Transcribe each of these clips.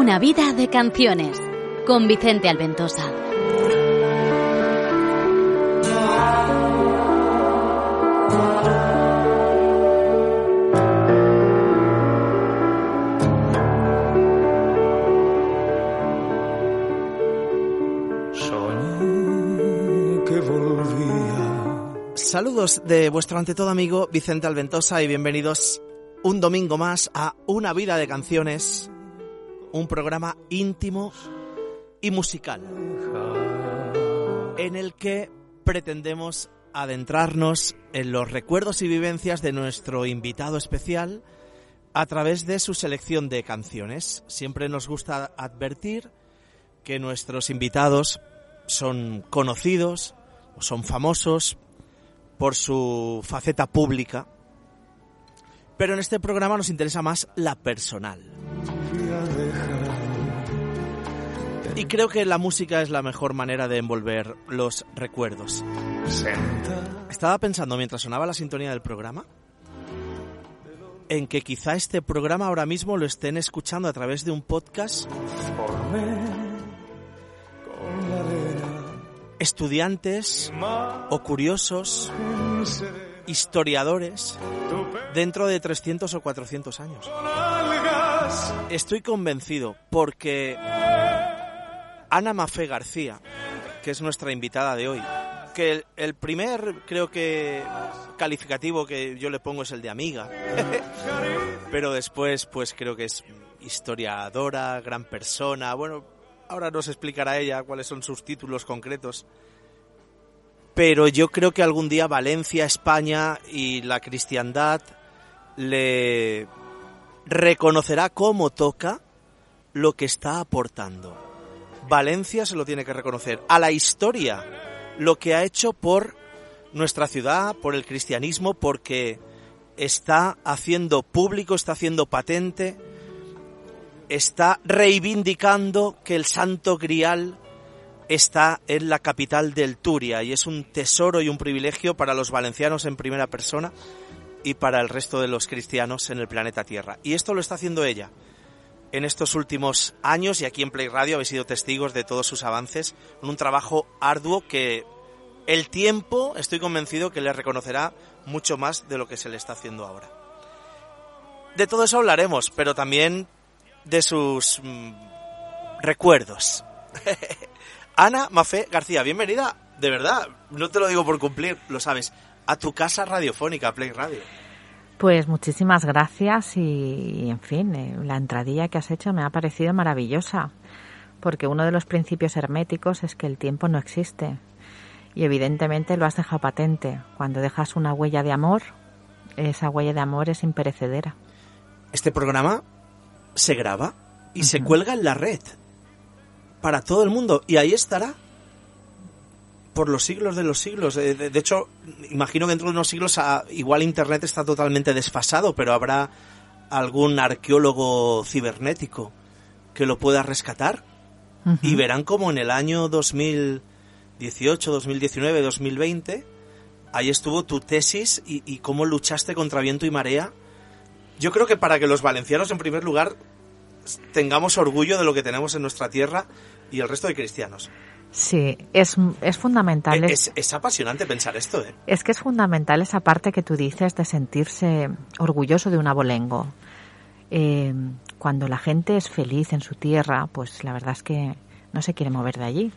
Una vida de canciones con Vicente Alventosa. Saludos de vuestro ante todo amigo Vicente Alventosa y bienvenidos un domingo más a Una vida de canciones, un programa íntimo y musical en el que pretendemos adentrarnos en los recuerdos y vivencias de nuestro invitado especial a través de su selección de canciones. Siempre nos gusta advertir que nuestros invitados son conocidos o son famosos por su faceta pública, pero en este programa nos interesa más la personal. Y creo que la música es la mejor manera de envolver los recuerdos. Estaba pensando mientras sonaba la sintonía del programa en que quizá este programa ahora mismo lo estén escuchando a través de un podcast estudiantes o curiosos, historiadores, dentro de 300 o 400 años. Estoy convencido porque Ana Mafé García, que es nuestra invitada de hoy, que el, primer, creo que, calificativo que yo le pongo es el de amiga, pero después, pues creo que es historiadora, gran persona, bueno, Ahora nos explicará ella cuáles son sus títulos concretos. Pero yo creo que algún día Valencia, España y la cristiandad le reconocerá como toca lo que está aportando. Valencia se lo tiene que reconocer. A la historia, lo que ha hecho por nuestra ciudad, por el cristianismo, porque está haciendo público, está haciendo patente está reivindicando que el Santo Grial está en la capital del Turia y es un tesoro y un privilegio para los valencianos en primera persona y para el resto de los cristianos en el planeta Tierra. Y esto lo está haciendo ella. En estos últimos años y aquí en Play Radio habéis sido testigos de todos sus avances, un trabajo arduo que el tiempo estoy convencido que le reconocerá mucho más de lo que se le está haciendo ahora. De todo eso hablaremos, pero también de sus mm, recuerdos. Ana Mafé García, bienvenida, de verdad, no te lo digo por cumplir, lo sabes, a tu casa radiofónica, Play Radio. Pues muchísimas gracias y, en fin, eh, la entradilla que has hecho me ha parecido maravillosa, porque uno de los principios herméticos es que el tiempo no existe. Y evidentemente lo has dejado patente. Cuando dejas una huella de amor, esa huella de amor es imperecedera. Este programa se graba y se cuelga en la red para todo el mundo y ahí estará por los siglos de los siglos. Eh, de, hecho, imagino que dentro de unos siglos ah, igual Internet está totalmente desfasado, pero habrá algún arqueólogo cibernético que lo pueda rescatar y verán como en el año 2018, 2019, 2020 ahí estuvo tu tesis y, y cómo luchaste contra viento y marea yo creo que para que los valencianos, en primer lugar, tengamos orgullo de lo que tenemos en nuestra tierra y el resto de cristianos. Sí, es, es fundamental. Es, es, apasionante pensar esto, ¿eh? Es que es fundamental esa parte que tú dices de sentirse orgulloso de un abolengo. Eh, cuando la gente es feliz en su tierra, pues la verdad es que no se quiere mover de allí.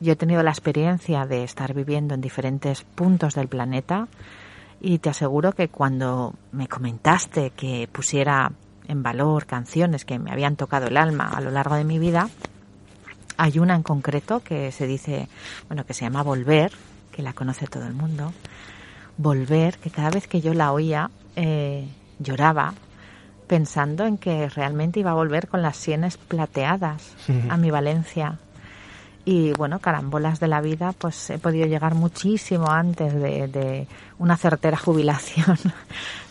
Yo he tenido la experiencia de estar viviendo en diferentes puntos del planeta y te aseguro que cuando me comentaste que pusiera en valor canciones que me habían tocado el alma a lo largo de mi vida, hay una en concreto que se dice, bueno, que se llama Volver, que la conoce todo el mundo. Volver, que cada vez que yo la oía eh, lloraba pensando en que realmente iba a volver con las sienes plateadas a mi Valencia y bueno, carambolas de la vida, pues he podido llegar muchísimo antes de, una certera jubilación,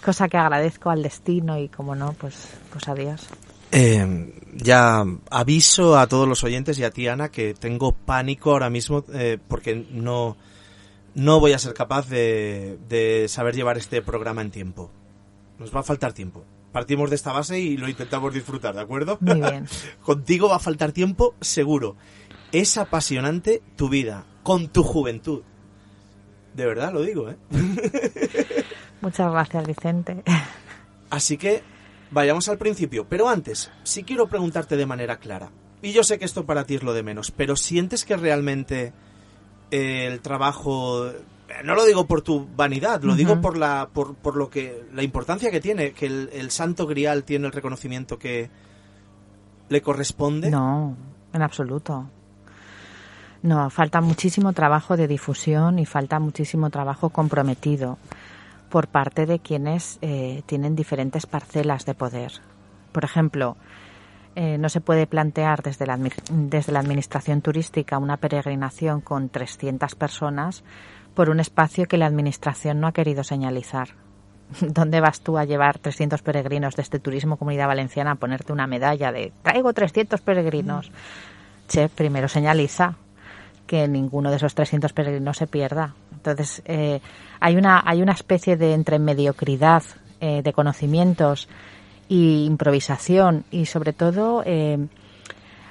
cosa que agradezco al destino y como no, pues, pues adiós. Eh, ya aviso a todos los oyentes y a ti, Ana, que tengo pánico ahora mismo eh, porque no, no voy a ser capaz de, de saber llevar este programa en tiempo. Nos va a faltar tiempo. Partimos de esta base y lo intentamos disfrutar, ¿de acuerdo? Muy bien. Contigo va a faltar tiempo, seguro. Es apasionante tu vida, con tu juventud. De verdad lo digo, ¿eh? Muchas gracias, Vicente. Así que vayamos al principio. Pero antes, sí quiero preguntarte de manera clara. Y yo sé que esto para ti es lo de menos, pero ¿sientes que realmente eh, el trabajo no lo digo por tu vanidad, lo digo por la por, por, lo que la importancia que tiene que el, el, Santo Grial tiene el reconocimiento que le corresponde. No, en absoluto. No, falta muchísimo trabajo de difusión y falta muchísimo trabajo comprometido por parte de quienes eh, tienen diferentes parcelas de poder. Por ejemplo, eh, no se puede plantear desde la, desde la Administración Turística una peregrinación con 300 personas por un espacio que la Administración no ha querido señalizar. ¿Dónde vas tú a llevar 300 peregrinos de este turismo Comunidad Valenciana a ponerte una medalla de traigo 300 peregrinos? Che, primero señaliza que ninguno de esos 300 peregrinos se pierda. Entonces, eh, hay, una, hay una especie de entre mediocridad eh, de conocimientos y improvisación y sobre todo eh,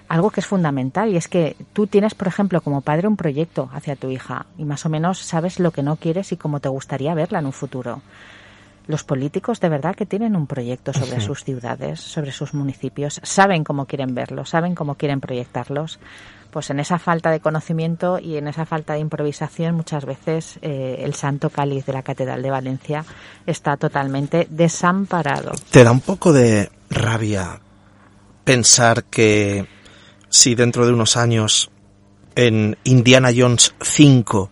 algo que es fundamental y es que tú tienes, por ejemplo, como padre un proyecto hacia tu hija y más o menos sabes lo que no quieres y cómo te gustaría verla en un futuro. Los políticos de verdad que tienen un proyecto sobre sus ciudades, sobre sus municipios, saben cómo quieren verlos, saben cómo quieren proyectarlos. Pues en esa falta de conocimiento y en esa falta de improvisación muchas veces eh, el Santo Cáliz de la Catedral de Valencia está totalmente desamparado. ¿Te da un poco de rabia pensar que si dentro de unos años en Indiana Jones 5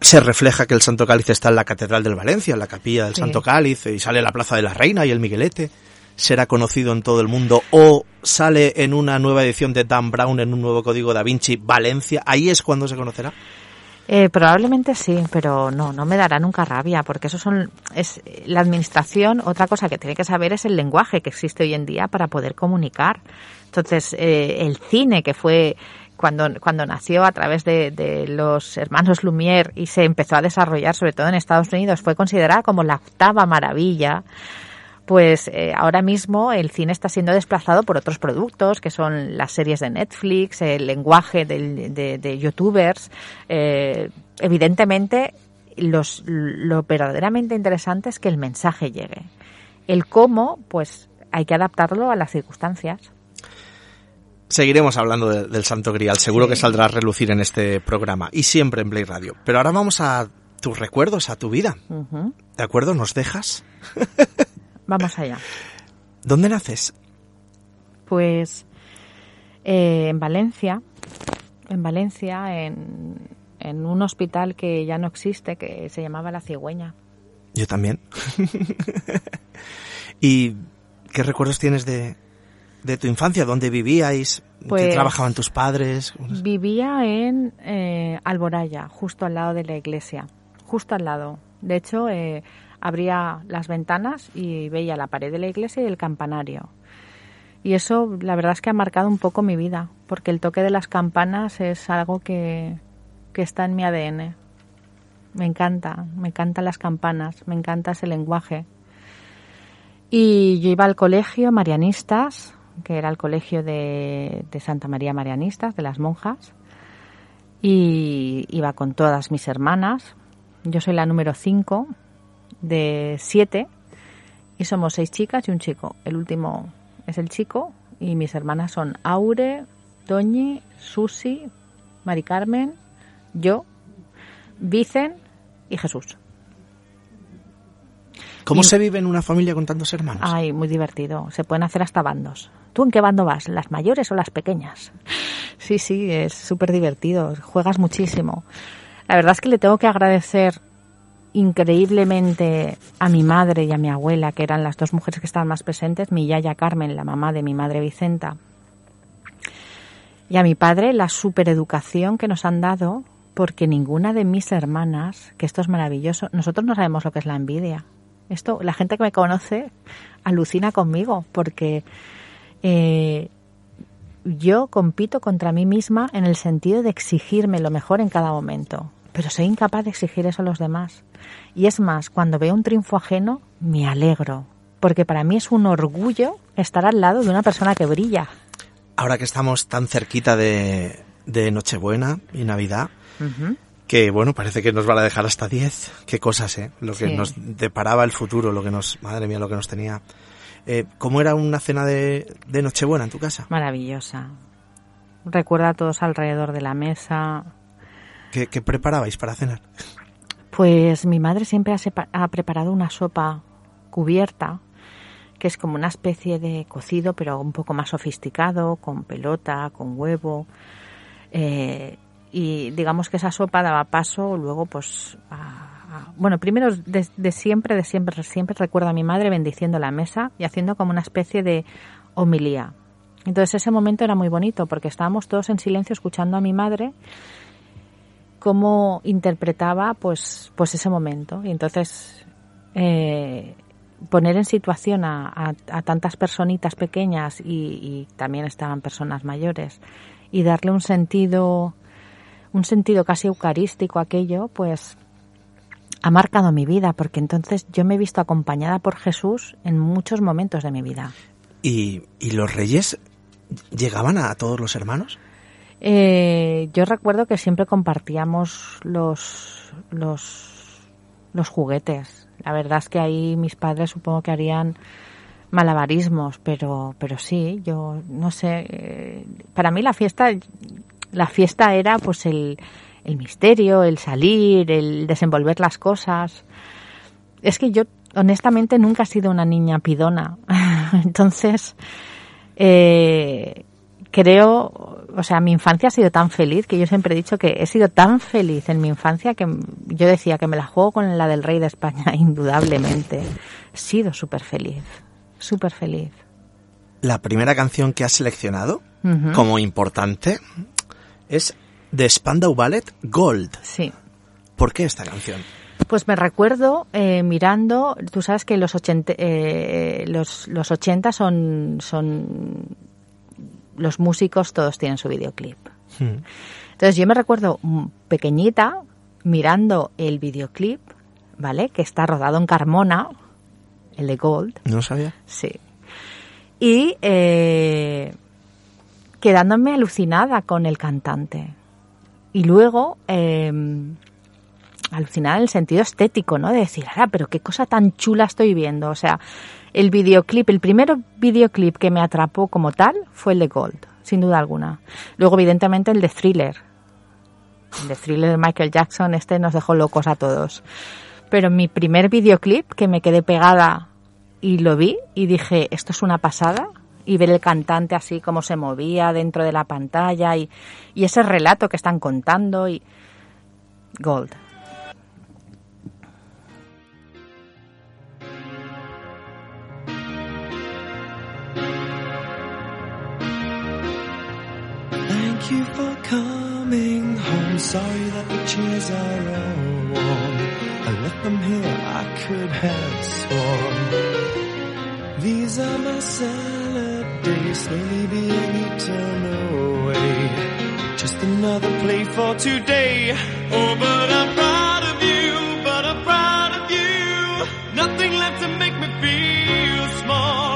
se refleja que el Santo Cáliz está en la Catedral del Valencia, en la capilla del sí. Santo Cáliz, y sale la Plaza de la Reina y el Miguelete, será conocido en todo el mundo, o sale en una nueva edición de Dan Brown, en un nuevo código da Vinci, Valencia, ahí es cuando se conocerá. Eh, probablemente sí, pero no, no me dará nunca rabia, porque eso son, es la administración, otra cosa que tiene que saber es el lenguaje que existe hoy en día para poder comunicar. Entonces, eh, el cine que fue cuando, cuando nació a través de, de, los hermanos Lumière y se empezó a desarrollar, sobre todo en Estados Unidos, fue considerada como la octava maravilla pues eh, ahora mismo el cine está siendo desplazado por otros productos, que son las series de Netflix, el lenguaje de, de, de youtubers. Eh, evidentemente, los, lo verdaderamente interesante es que el mensaje llegue. El cómo, pues hay que adaptarlo a las circunstancias. Seguiremos hablando de, del Santo Grial, seguro sí. que saldrá a relucir en este programa y siempre en Play Radio. Pero ahora vamos a tus recuerdos, a tu vida. Uh -huh. ¿De acuerdo? ¿Nos dejas? Vamos allá. ¿Dónde naces? Pues eh, en Valencia, en Valencia, en, en, un hospital que ya no existe, que se llamaba La Cigüeña. Yo también. ¿Y qué recuerdos tienes de, de tu infancia? ¿Dónde vivíais? Pues, ¿Qué trabajaban tus padres? Vivía en eh, Alboraya, justo al lado de la iglesia, justo al lado. De hecho, eh, abría las ventanas y veía la pared de la iglesia y el campanario. Y eso, la verdad es que ha marcado un poco mi vida, porque el toque de las campanas es algo que, que está en mi ADN. Me encanta, me encantan las campanas, me encanta ese lenguaje. Y yo iba al colegio Marianistas, que era el colegio de, de Santa María Marianistas, de las monjas, y iba con todas mis hermanas. Yo soy la número 5 de siete y somos seis chicas y un chico. El último es el chico y mis hermanas son Aure, Doñi, Susi, Mari Carmen, yo, Vicen y Jesús. ¿Cómo y, se vive en una familia con tantos hermanos? Ay, muy divertido. Se pueden hacer hasta bandos. ¿Tú en qué bando vas? ¿Las mayores o las pequeñas? Sí, sí, es súper divertido. Juegas muchísimo. La verdad es que le tengo que agradecer increíblemente a mi madre y a mi abuela, que eran las dos mujeres que estaban más presentes, mi yaya Carmen, la mamá de mi madre Vicenta, y a mi padre la supereducación que nos han dado, porque ninguna de mis hermanas, que esto es maravilloso, nosotros no sabemos lo que es la envidia. Esto, la gente que me conoce alucina conmigo, porque eh, yo compito contra mí misma en el sentido de exigirme lo mejor en cada momento pero soy incapaz de exigir eso a los demás. Y es más, cuando veo un triunfo ajeno, me alegro, porque para mí es un orgullo estar al lado de una persona que brilla. Ahora que estamos tan cerquita de, de Nochebuena y Navidad, que bueno, parece que nos van a dejar hasta 10. Qué cosas, ¿eh? Lo que nos deparaba el futuro, lo que nos, madre mía, lo que nos tenía. Eh, ¿Cómo era una cena de, de Nochebuena en tu casa? Maravillosa. Recuerda a todos alrededor de la mesa. ¿Qué, preparabais para cenar? Pues mi madre siempre ha, preparado una sopa cubierta, que es como una especie de cocido, pero un poco más sofisticado, con pelota, con huevo. Eh, y digamos que esa sopa daba paso luego pues bueno primero de, siempre de siempre siempre recuerdo a mi madre bendiciendo la mesa y haciendo como una especie de homilía entonces ese momento era muy bonito porque estábamos todos en silencio escuchando a mi madre cómo interpretaba pues pues ese momento y entonces eh, poner en situación a, tantas personitas pequeñas y, también estaban personas mayores y darle un sentido un sentido casi eucarístico aquello, pues ha marcado mi vida, porque entonces yo me he visto acompañada por Jesús en muchos momentos de mi vida. ¿Y, los reyes llegaban a todos los hermanos? Eh, yo recuerdo que siempre compartíamos los, los, los juguetes. La verdad es que ahí mis padres supongo que harían malabarismos, pero, pero sí, yo no sé. Eh, para mí la fiesta la fiesta era pues el, el misterio, el salir, el desenvolver las cosas. Es que yo honestamente nunca he sido una niña pidona. Entonces, eh, creo, o sea, mi infancia ha sido tan feliz que yo siempre he dicho que he sido tan feliz en mi infancia que yo decía que me la juego con la del rey de España, indudablemente. He sido súper feliz, súper feliz. La primera canción que has seleccionado como importante es de Spandau Ballet Gold. Sí. ¿Por qué esta canción? Pues me recuerdo eh, mirando, tú sabes que los 80, eh, los, los 80 son, son, los músicos todos tienen su videoclip. Hmm. Entonces yo me recuerdo pequeñita mirando el videoclip, ¿vale? Que está rodado en Carmona, el de Gold. No sabía. Sí. Y eh, quedándome alucinada con el cantante. Y luego, eh, alucinada en el sentido estético, ¿no? De decir, ah, pero qué cosa tan chula estoy viendo. O sea, el videoclip, el primer videoclip que me atrapó como tal fue el de Gold, sin duda alguna. Luego, evidentemente, el de Thriller. El de Thriller de Michael Jackson, este nos dejó locos a todos. Pero mi primer videoclip, que me quedé pegada y lo vi y dije, esto es una pasada, y ver el cantante así como se movía dentro de la pantalla y ese relato que están contando y Gold. Thank you for coming home. Sorry that the chairs are all warm. I left them here, I could have sworn. These are my day slowly being eaten away. Just another play for today. Oh, but I'm proud of you, but I'm proud of you. Nothing left to make me feel small.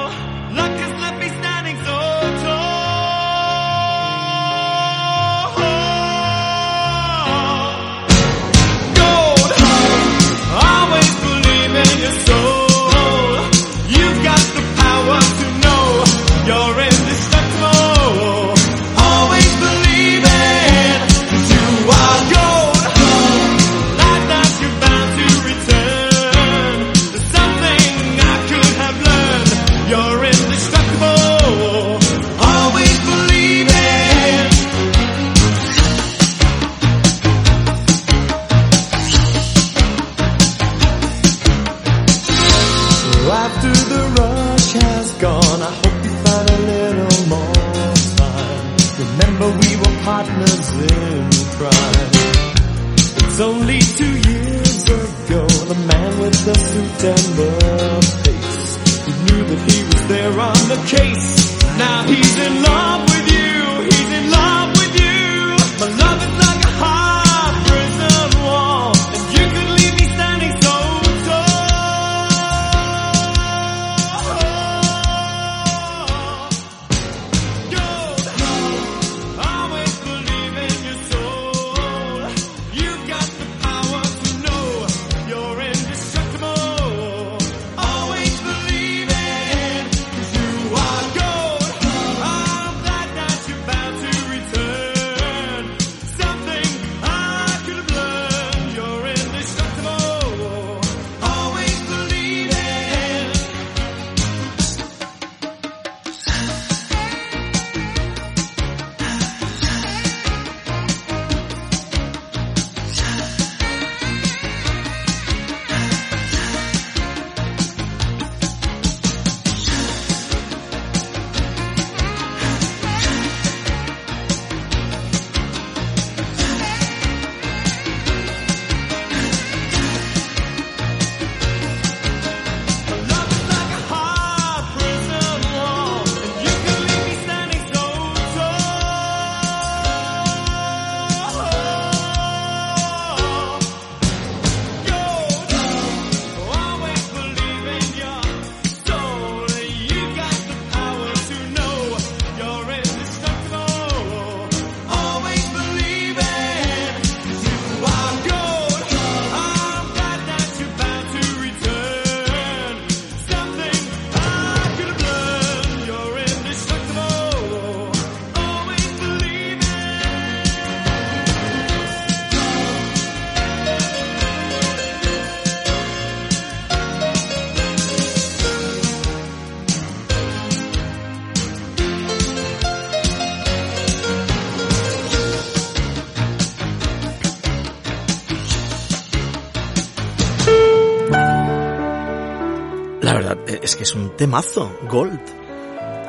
Temazo, Gold.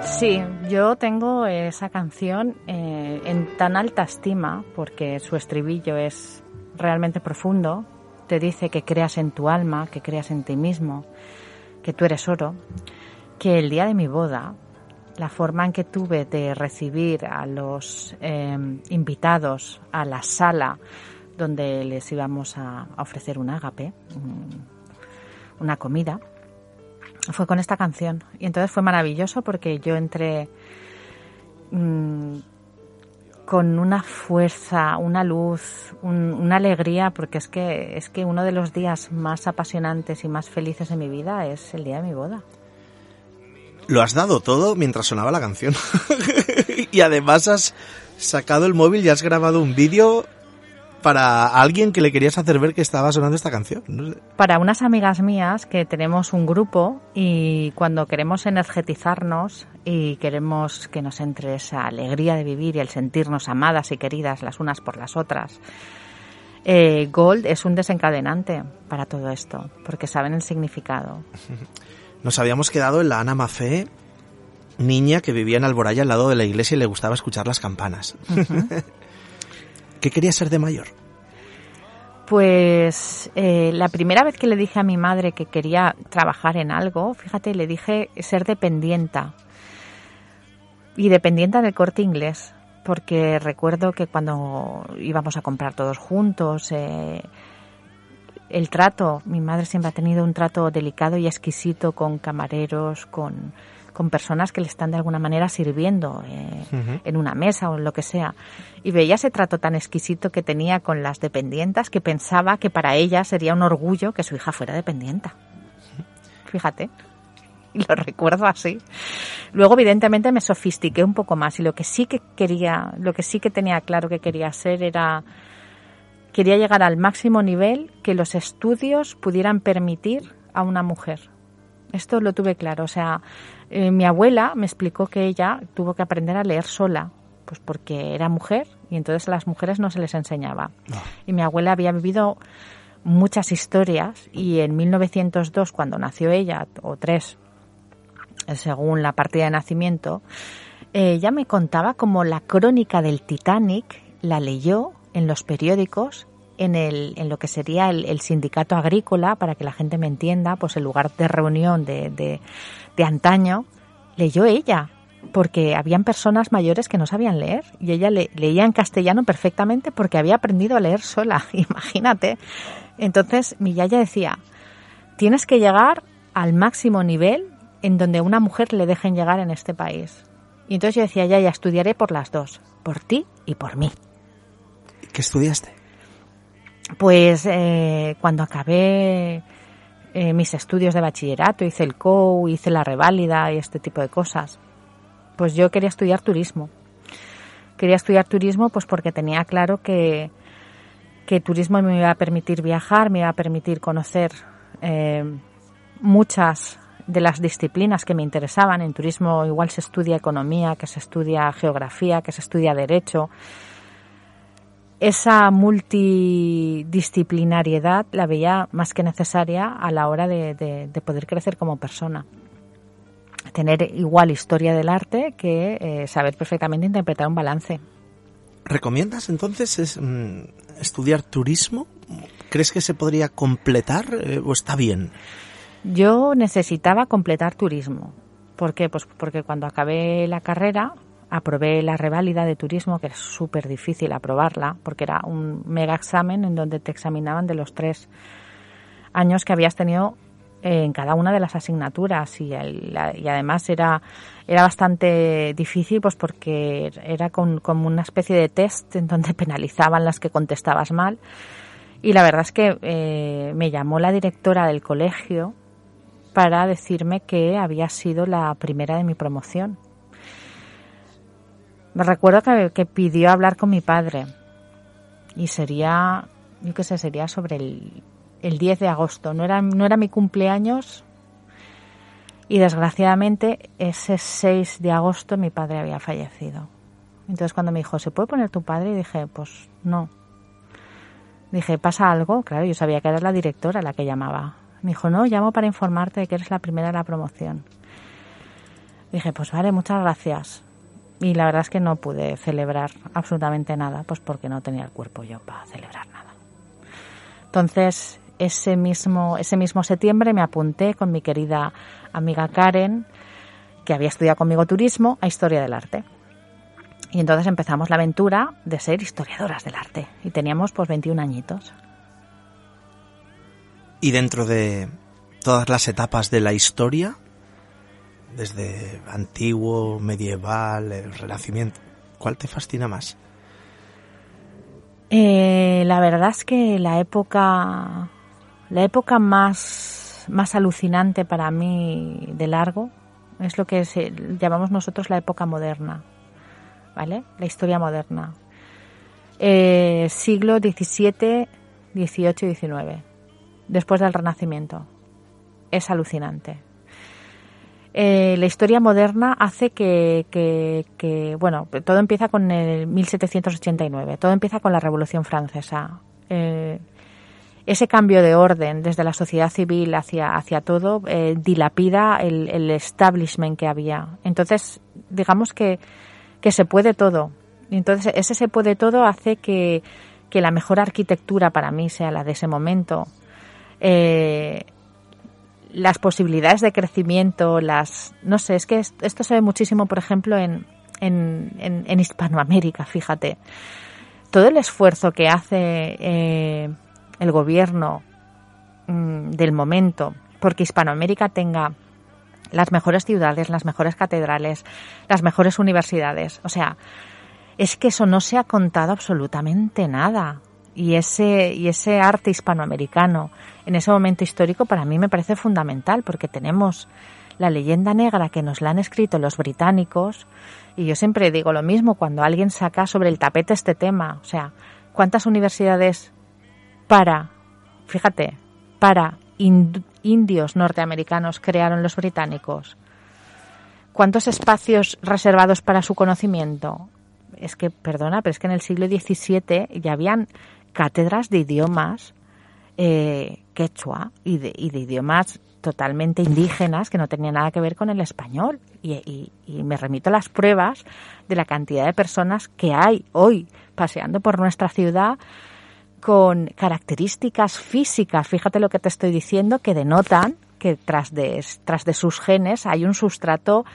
Sí, yo tengo esa canción eh, en tan alta estima porque su estribillo es realmente profundo. Te dice que creas en tu alma, que creas en ti mismo, que tú eres oro. Que el día de mi boda, la forma en que tuve de recibir a los eh, invitados a la sala donde les íbamos a ofrecer un ágape, una comida, fue con esta canción. Y entonces fue maravilloso porque yo entré mmm, con una fuerza, una luz, un, una alegría, porque es que, es que uno de los días más apasionantes y más felices de mi vida es el día de mi boda. Lo has dado todo mientras sonaba la canción. y además has sacado el móvil y has grabado un vídeo para alguien que le querías hacer ver que estaba sonando esta canción. No sé. Para unas amigas mías que tenemos un grupo y cuando queremos energetizarnos y queremos que nos entre esa alegría de vivir y el sentirnos amadas y queridas las unas por las otras, eh, Gold es un desencadenante para todo esto, porque saben el significado. Nos habíamos quedado en la Ana Mafé, niña que vivía en Alboraya al lado de la iglesia y le gustaba escuchar las campanas. Uh -huh. ¿Qué quería ser de mayor? Pues eh, la primera vez que le dije a mi madre que quería trabajar en algo, fíjate, le dije ser dependienta. Y dependienta del corte inglés, porque recuerdo que cuando íbamos a comprar todos juntos, eh, el trato, mi madre siempre ha tenido un trato delicado y exquisito con camareros, con, con personas que le están de alguna manera sirviendo eh, uh -huh. en una mesa o en lo que sea. Y veía ese trato tan exquisito que tenía con las dependientas que pensaba que para ella sería un orgullo que su hija fuera dependienta. Fíjate. Y lo recuerdo así. Luego, evidentemente, me sofistiqué un poco más y lo que sí que quería, lo que sí que tenía claro que quería hacer era quería llegar al máximo nivel que los estudios pudieran permitir a una mujer. Esto lo tuve claro. O sea, eh, mi abuela me explicó que ella tuvo que aprender a leer sola, pues porque era mujer y entonces a las mujeres no se les enseñaba. No. Y mi abuela había vivido muchas historias y en 1902, cuando nació ella, o tres, según la partida de nacimiento, eh, ella me contaba como la crónica del Titanic la leyó en los periódicos en, el, en lo que sería el, sindicato agrícola, para que la gente me entienda, pues el lugar de reunión de, de, de, antaño, leyó ella, porque habían personas mayores que no sabían leer y ella le, leía en castellano perfectamente porque había aprendido a leer sola, imagínate. Entonces mi yaya decía, tienes que llegar al máximo nivel en donde una mujer le dejen llegar en este país. Y entonces yo decía, yaya, estudiaré por las dos, por ti y por mí. ¿Qué estudiaste? Pues eh, cuando acabé eh, mis estudios de bachillerato, hice el COU, hice la reválida y este tipo de cosas, pues yo quería estudiar turismo. Quería estudiar turismo pues porque tenía claro que, que turismo me iba a permitir viajar, me iba a permitir conocer eh, muchas de las disciplinas que me interesaban. En turismo igual se estudia economía, que se estudia geografía, que se estudia derecho, esa multidisciplinariedad la veía más que necesaria a la hora de, de, de poder crecer como persona. Tener igual historia del arte que eh, saber perfectamente interpretar un balance. ¿Recomiendas entonces es, mm, estudiar turismo? ¿Crees que se podría completar eh, o está bien? Yo necesitaba completar turismo. ¿Por qué? Pues porque cuando acabé la carrera aprobé la reválida de turismo, que es súper difícil aprobarla, porque era un mega examen en donde te examinaban de los tres años que habías tenido en cada una de las asignaturas. Y, el, además era, era bastante difícil pues porque era como una especie de test en donde penalizaban las que contestabas mal. Y la verdad es que eh, me llamó la directora del colegio para decirme que había sido la primera de mi promoción me recuerdo que, que, pidió hablar con mi padre y sería, yo qué sé, sería sobre el, el 10 de agosto. No era, no era mi cumpleaños y desgraciadamente ese 6 de agosto mi padre había fallecido. Entonces cuando me dijo, ¿se puede poner tu padre? Y dije, pues no. Dije, ¿pasa algo? Claro, yo sabía que era la directora la que llamaba. Me dijo, no, llamo para informarte de que eres la primera de la promoción. Dije, pues vale, muchas gracias. Y la verdad es que no pude celebrar absolutamente nada, pues porque no tenía el cuerpo yo para celebrar nada. Entonces, ese mismo, ese mismo septiembre me apunté con mi querida amiga Karen, que había estudiado conmigo turismo, a Historia del Arte. Y entonces empezamos la aventura de ser historiadoras del arte. Y teníamos pues 21 añitos. Y dentro de todas las etapas de la historia, desde antiguo, medieval, el renacimiento, ¿cuál te fascina más? Eh, la verdad es que la época, la época más, más alucinante para mí de largo es lo que llamamos nosotros la época moderna ¿vale? La historia moderna. Eh, siglo XVII, XVIII y XIX, después del Renacimiento. Es alucinante. Eh, la historia moderna hace que, bueno, todo empieza con el 1789, todo empieza con la Revolución Francesa. Eh, ese cambio de orden desde la sociedad civil hacia, todo dilapida el, establishment que había. Entonces, digamos que se puede todo. Entonces ese se puede todo hace que, la mejor arquitectura para mí sea la de ese momento. Eh, las posibilidades de crecimiento, las no sé, es que esto se ve muchísimo, por ejemplo, en, en, en, Hispanoamérica, fíjate. Todo el esfuerzo que hace eh, el gobierno mm, del momento porque Hispanoamérica tenga las mejores ciudades, las mejores catedrales, las mejores universidades. O sea, es que eso no se ha contado absolutamente nada. Y ese, y ese arte hispanoamericano en ese momento histórico para mí me parece fundamental porque tenemos la leyenda negra que nos la han escrito los británicos y yo siempre digo lo mismo cuando alguien saca sobre el tapete este tema. O sea, ¿cuántas universidades para, fíjate, para indios norteamericanos crearon los británicos? ¿Cuántos espacios reservados para su conocimiento? Es que, perdona, pero es que en el siglo XVII ya habían cátedras de idiomas eh, quechua y de, idiomas totalmente indígenas que no tenían nada que ver con el español. Y, y, me remito a las pruebas de la cantidad de personas que hay hoy paseando por nuestra ciudad con características físicas, fíjate lo que te estoy diciendo, que denotan que tras de, tras de sus genes hay un sustrato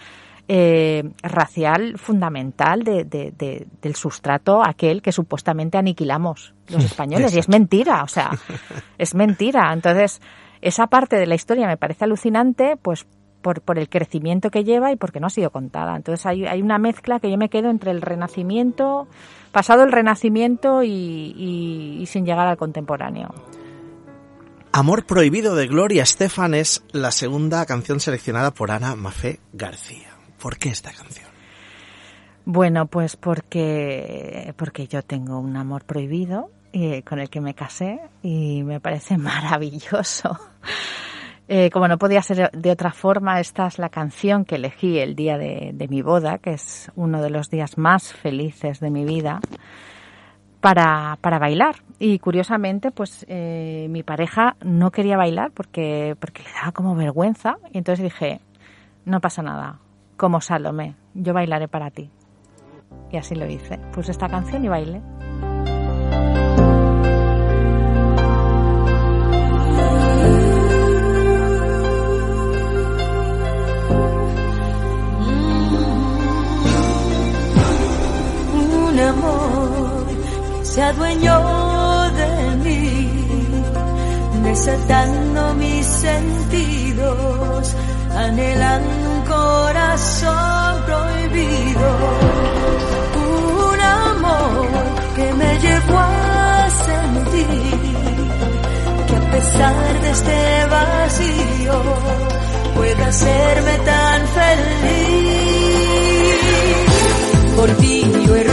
eh, racial fundamental de, del sustrato aquel que supuestamente aniquilamos los españoles. y es mentira, o sea, es mentira. Entonces, esa parte de la historia me parece alucinante, pues por, por el crecimiento que lleva y porque no ha sido contada. Entonces hay, hay una mezcla que yo me quedo entre el renacimiento, pasado el Renacimiento y, sin llegar al contemporáneo. Amor Prohibido de Gloria Estefan es la segunda canción seleccionada por Ana Mafé García. ¿Por qué esta canción? Bueno, pues porque, porque yo tengo un amor prohibido eh, con el que me casé y me parece maravilloso. Eh, como no podía ser de otra forma, esta es la canción que elegí el día de, mi boda, que es uno de los días más felices de mi vida, para, para bailar. Y curiosamente, pues eh, mi pareja no quería bailar porque, porque le daba como vergüenza. Y entonces dije, no pasa nada, como Salomé, yo bailaré para ti. Y así lo hice. Puse esta canción y bailé. se adueñó de mí, desatando mis sentidos, anhelan un corazón prohibido, un amor que me llevó a sentir que a pesar de este vacío pueda hacerme tan feliz. Por ti yo he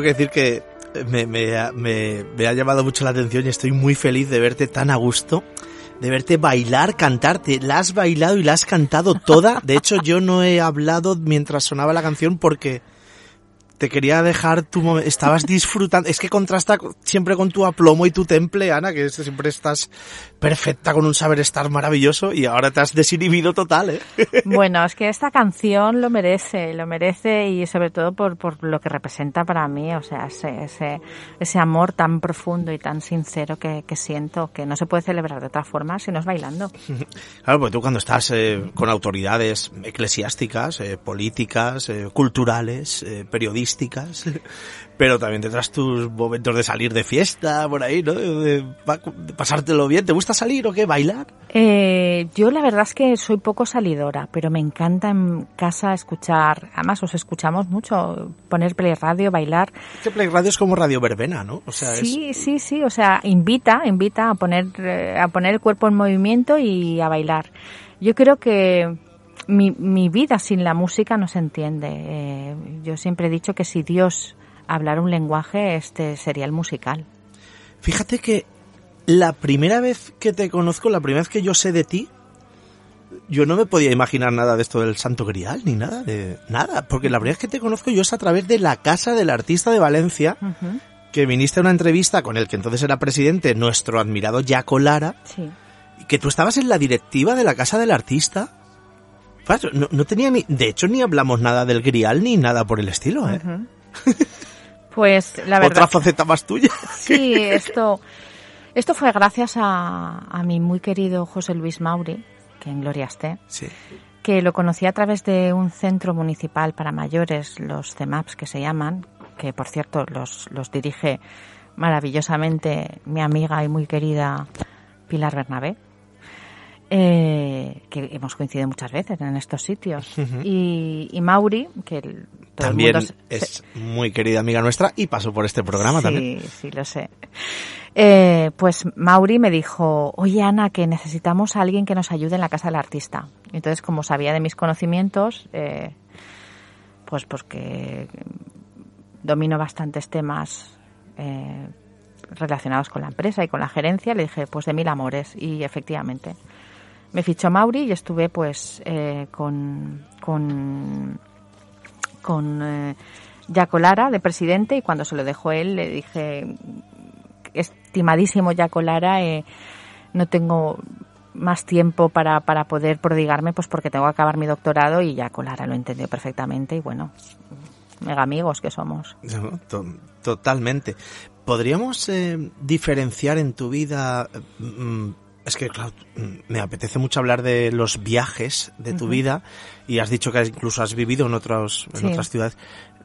tengo que decir que me, me, me- me ha llamado mucho la atención y estoy muy feliz de verte tan a gusto, de verte bailar, cantarte. La has bailado y la has cantado toda. De hecho, yo no he hablado mientras sonaba la canción porque te quería dejar tu momen- Estabas disfrutando. Es que contrasta co- siempre con tu aplomo y tu temple, Ana, que siempre estás perfecta con un saber estar maravilloso y ahora te has desinhibido total, ¿eh? Bueno, es que esta canción lo merece, lo merece y sobre todo por, por lo que representa para mí, o sea, ese, ese, ese amor tan profundo y tan sincero que, que siento, que no se puede celebrar de otra forma si no es bailando. Claro, porque tú cuando estás eh, con autoridades eclesiásticas, eh, políticas, eh, culturales, eh, pero también tendrás tus momentos de salir de fiesta por ahí, ¿no? De, de pa- de pasártelo bien. ¿Te gusta salir o qué? ¿Bailar? Eh, yo la verdad es que soy poco salidora, pero me encanta en casa escuchar, además os escuchamos mucho, poner play radio, bailar. Este Play Radio es como Radio Verbena, ¿no? O sea, es... Sí, sí, sí, o sea, invita, invita a poner, eh, a poner el cuerpo en movimiento y a bailar. Yo creo que mi, mi vida sin la música no se entiende. Eh, yo siempre he dicho que si Dios hablara un lenguaje, este sería el musical. Fíjate que la primera vez que te conozco, la primera vez que yo sé de ti, yo no me podía imaginar nada de esto del Santo Grial, ni nada de nada, porque la primera vez que te conozco yo es a través de la casa del artista de Valencia, Ujú, que viniste a una entrevista con el que entonces era presidente, nuestro admirado Jaco Lara, Sí. y que tú estabas en la directiva de la casa del artista. No, no tenía ni, de hecho ni hablamos nada del Grial ni nada por el estilo, ¿eh? Pues la Otra verdad. faceta más tuya. Sí, esto, esto fue gracias a, a mi muy querido José Luis Mauri, que en Gloria esté, Sí. que lo conocí a través de un centro municipal para mayores, los CEMAPS que se llaman, que por cierto los, los dirige maravillosamente mi amiga y muy querida Pilar Bernabé, eh, que hemos coincidido muchas veces en estos sitios. y, y Mauri, que el- todo el También mundo se- es muy querida amiga nuestra y pasó por este programa sí, también. Sí, lo sé. Eh, pues Mauri me dijo, oye Ana, que necesitamos a alguien que nos ayude en la casa del artista. Entonces, como sabía de mis conocimientos, eh, pues porque domino bastantes temas eh, relacionados con la empresa y con la gerencia, le dije, pues de mil amores. Y efectivamente, me fichó Mauri y estuve pues eh, con, con, con eh, Jaco Lara de presidente y cuando se lo dejó él le dije, estimadísimo Jaco Lara, eh, no tengo más tiempo para, para poder prodigarme pues porque tengo que acabar mi doctorado y Jaco Lara lo entendió perfectamente y bueno, mega amigos que somos. Totalmente. ¿Podríamos diferenciar en tu vida? mm, es que, claro, mm, me apetece mucho hablar de los viajes de tu vida y has dicho que incluso has vivido en, otros, en Sí. otras ciudades.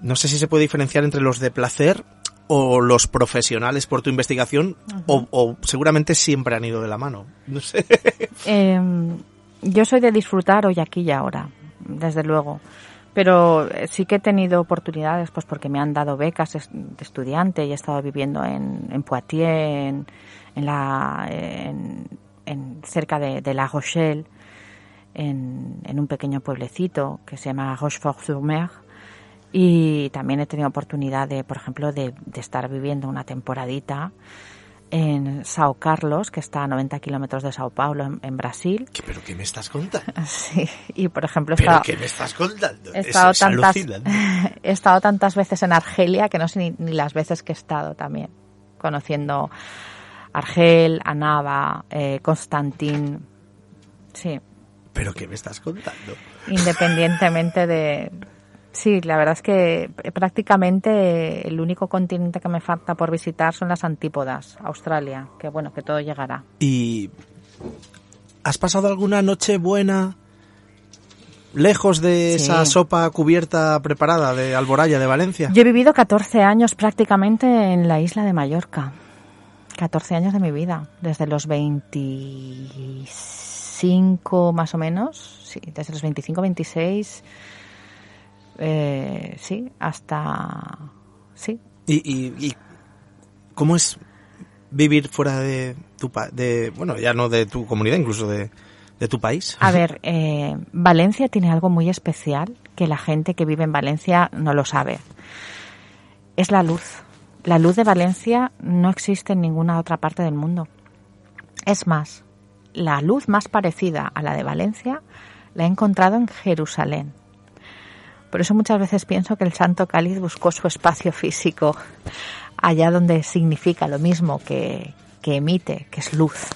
No sé si se puede diferenciar entre los de placer o los profesionales por tu investigación o, o seguramente siempre han ido de la mano. No sé. Eh, yo soy de disfrutar hoy, aquí y ahora, desde luego. Pero eh, sí que he tenido oportunidades, pues porque me han dado becas de estudiante y he estado viviendo en, en Poitiers, en, en la, en, en- cerca de, de La Rochelle, en, en un pequeño pueblecito que se llama Rochefort-sur-Mer. Y también he tenido oportunidad de, por ejemplo, de, de estar viviendo una temporadita en Sao Carlos, que está a 90 kilómetros de Sao Paulo, en, en Brasil. ¿Qué- ¿Pero qué me estás contando? Sí, y por ejemplo, he ¿Pero estado, qué me estás contando? he estado es tantas, alucinante. he estado tantas veces en Argelia que no sé ni, ni las veces que he estado también, conociendo Argel, Annaba, eh, Constantin. Sí, ¿Pero qué me estás contando? independientemente de... Sí, la verdad es que prácticamente el único continente que me falta por visitar son las antípodas, Australia, que bueno, que todo llegará. ¿Y has pasado alguna noche buena lejos de Sí. esa sopa cubierta preparada de Alboraya de Valencia? Yo he vivido 14 años prácticamente en la isla de Mallorca. 14 años de mi vida, desde los 25 más o menos, sí, desde los 25, 26, eh, sí, hasta, sí. ¿Y, y, y cómo es vivir fuera de tu de bueno ya no de tu comunidad incluso de, de tu país? A ver, eh, Valencia tiene algo muy especial que la gente que vive en Valencia no lo sabe. es la luz. La luz de Valencia no existe en ninguna otra parte del mundo. Es más, la luz más parecida a la de Valencia la he encontrado en Jerusalén. Por eso muchas veces pienso que el Santo Cáliz buscó su espacio físico allá donde significa lo mismo que, que emite, que es luz.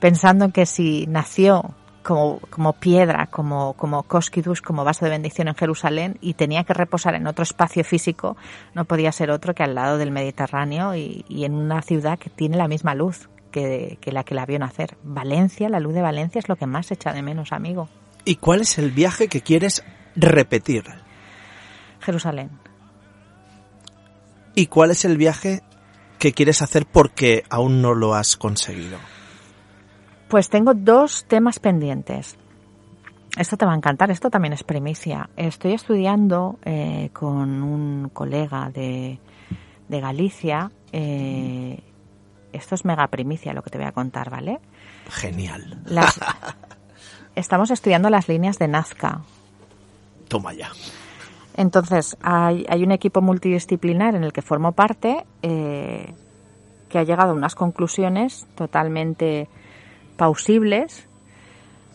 Pensando que si nació como, como piedra, como, como cosquidus, como vaso de bendición en Jerusalén y tenía que reposar en otro espacio físico, no podía ser otro que al lado del Mediterráneo y, en una ciudad que tiene la misma luz que, que la que la vio nacer. Valencia, la luz de Valencia es lo que más echa de menos, amigo. ¿Y cuál es el viaje que quieres repetir? Jerusalén. ¿Y cuál es el viaje que quieres hacer porque aún no lo has conseguido? Pues tengo dos temas pendientes. Esto te va a encantar, esto también es primicia. Estoy estudiando eh, con un colega de, de Galicia. Eh, esto es mega primicia lo que te voy a contar, ¿vale? Genial. estamos estudiando las líneas de Nazca. Toma ya. Entonces, hay, hay, un equipo multidisciplinar en el que formo parte eh, que ha llegado a unas conclusiones totalmente pausibles,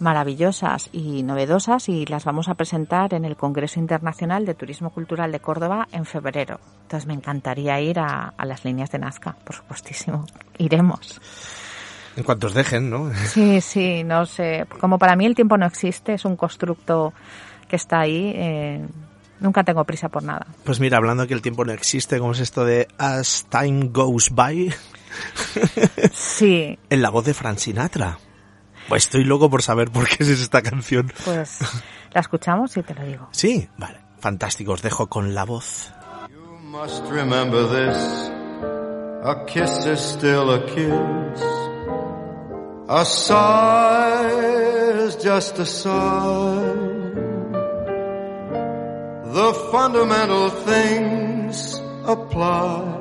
maravillosas y novedosas y las vamos a presentar en el Congreso Internacional de Turismo Cultural de Córdoba en febrero. Entonces me encantaría ir a, las líneas de Nazca, por supuestísimo. Iremos. En cuanto os dejen, ¿no? Sí, sí, no sé. Como para mí el tiempo no existe, es un constructo que está ahí. Eh, nunca tengo prisa por nada. Pues mira, hablando que el tiempo no existe, ¿cómo es esto de As Time Goes By? Sí. en la voz de Frank Sinatra. Pues estoy loco por saber por qué es esta canción. Pues la escuchamos y te lo digo. Sí, vale. Fantástico, os dejo con la voz. You must remember this. A kiss is still a kiss. A sigh is just a sigh. The fundamental things apply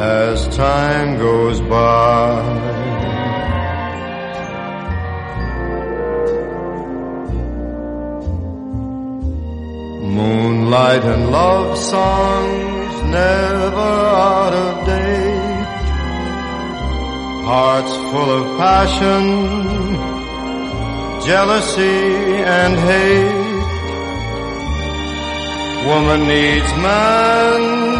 as time goes by. Moonlight and love songs never out of date. Hearts full of passion, jealousy and hate. Woman needs man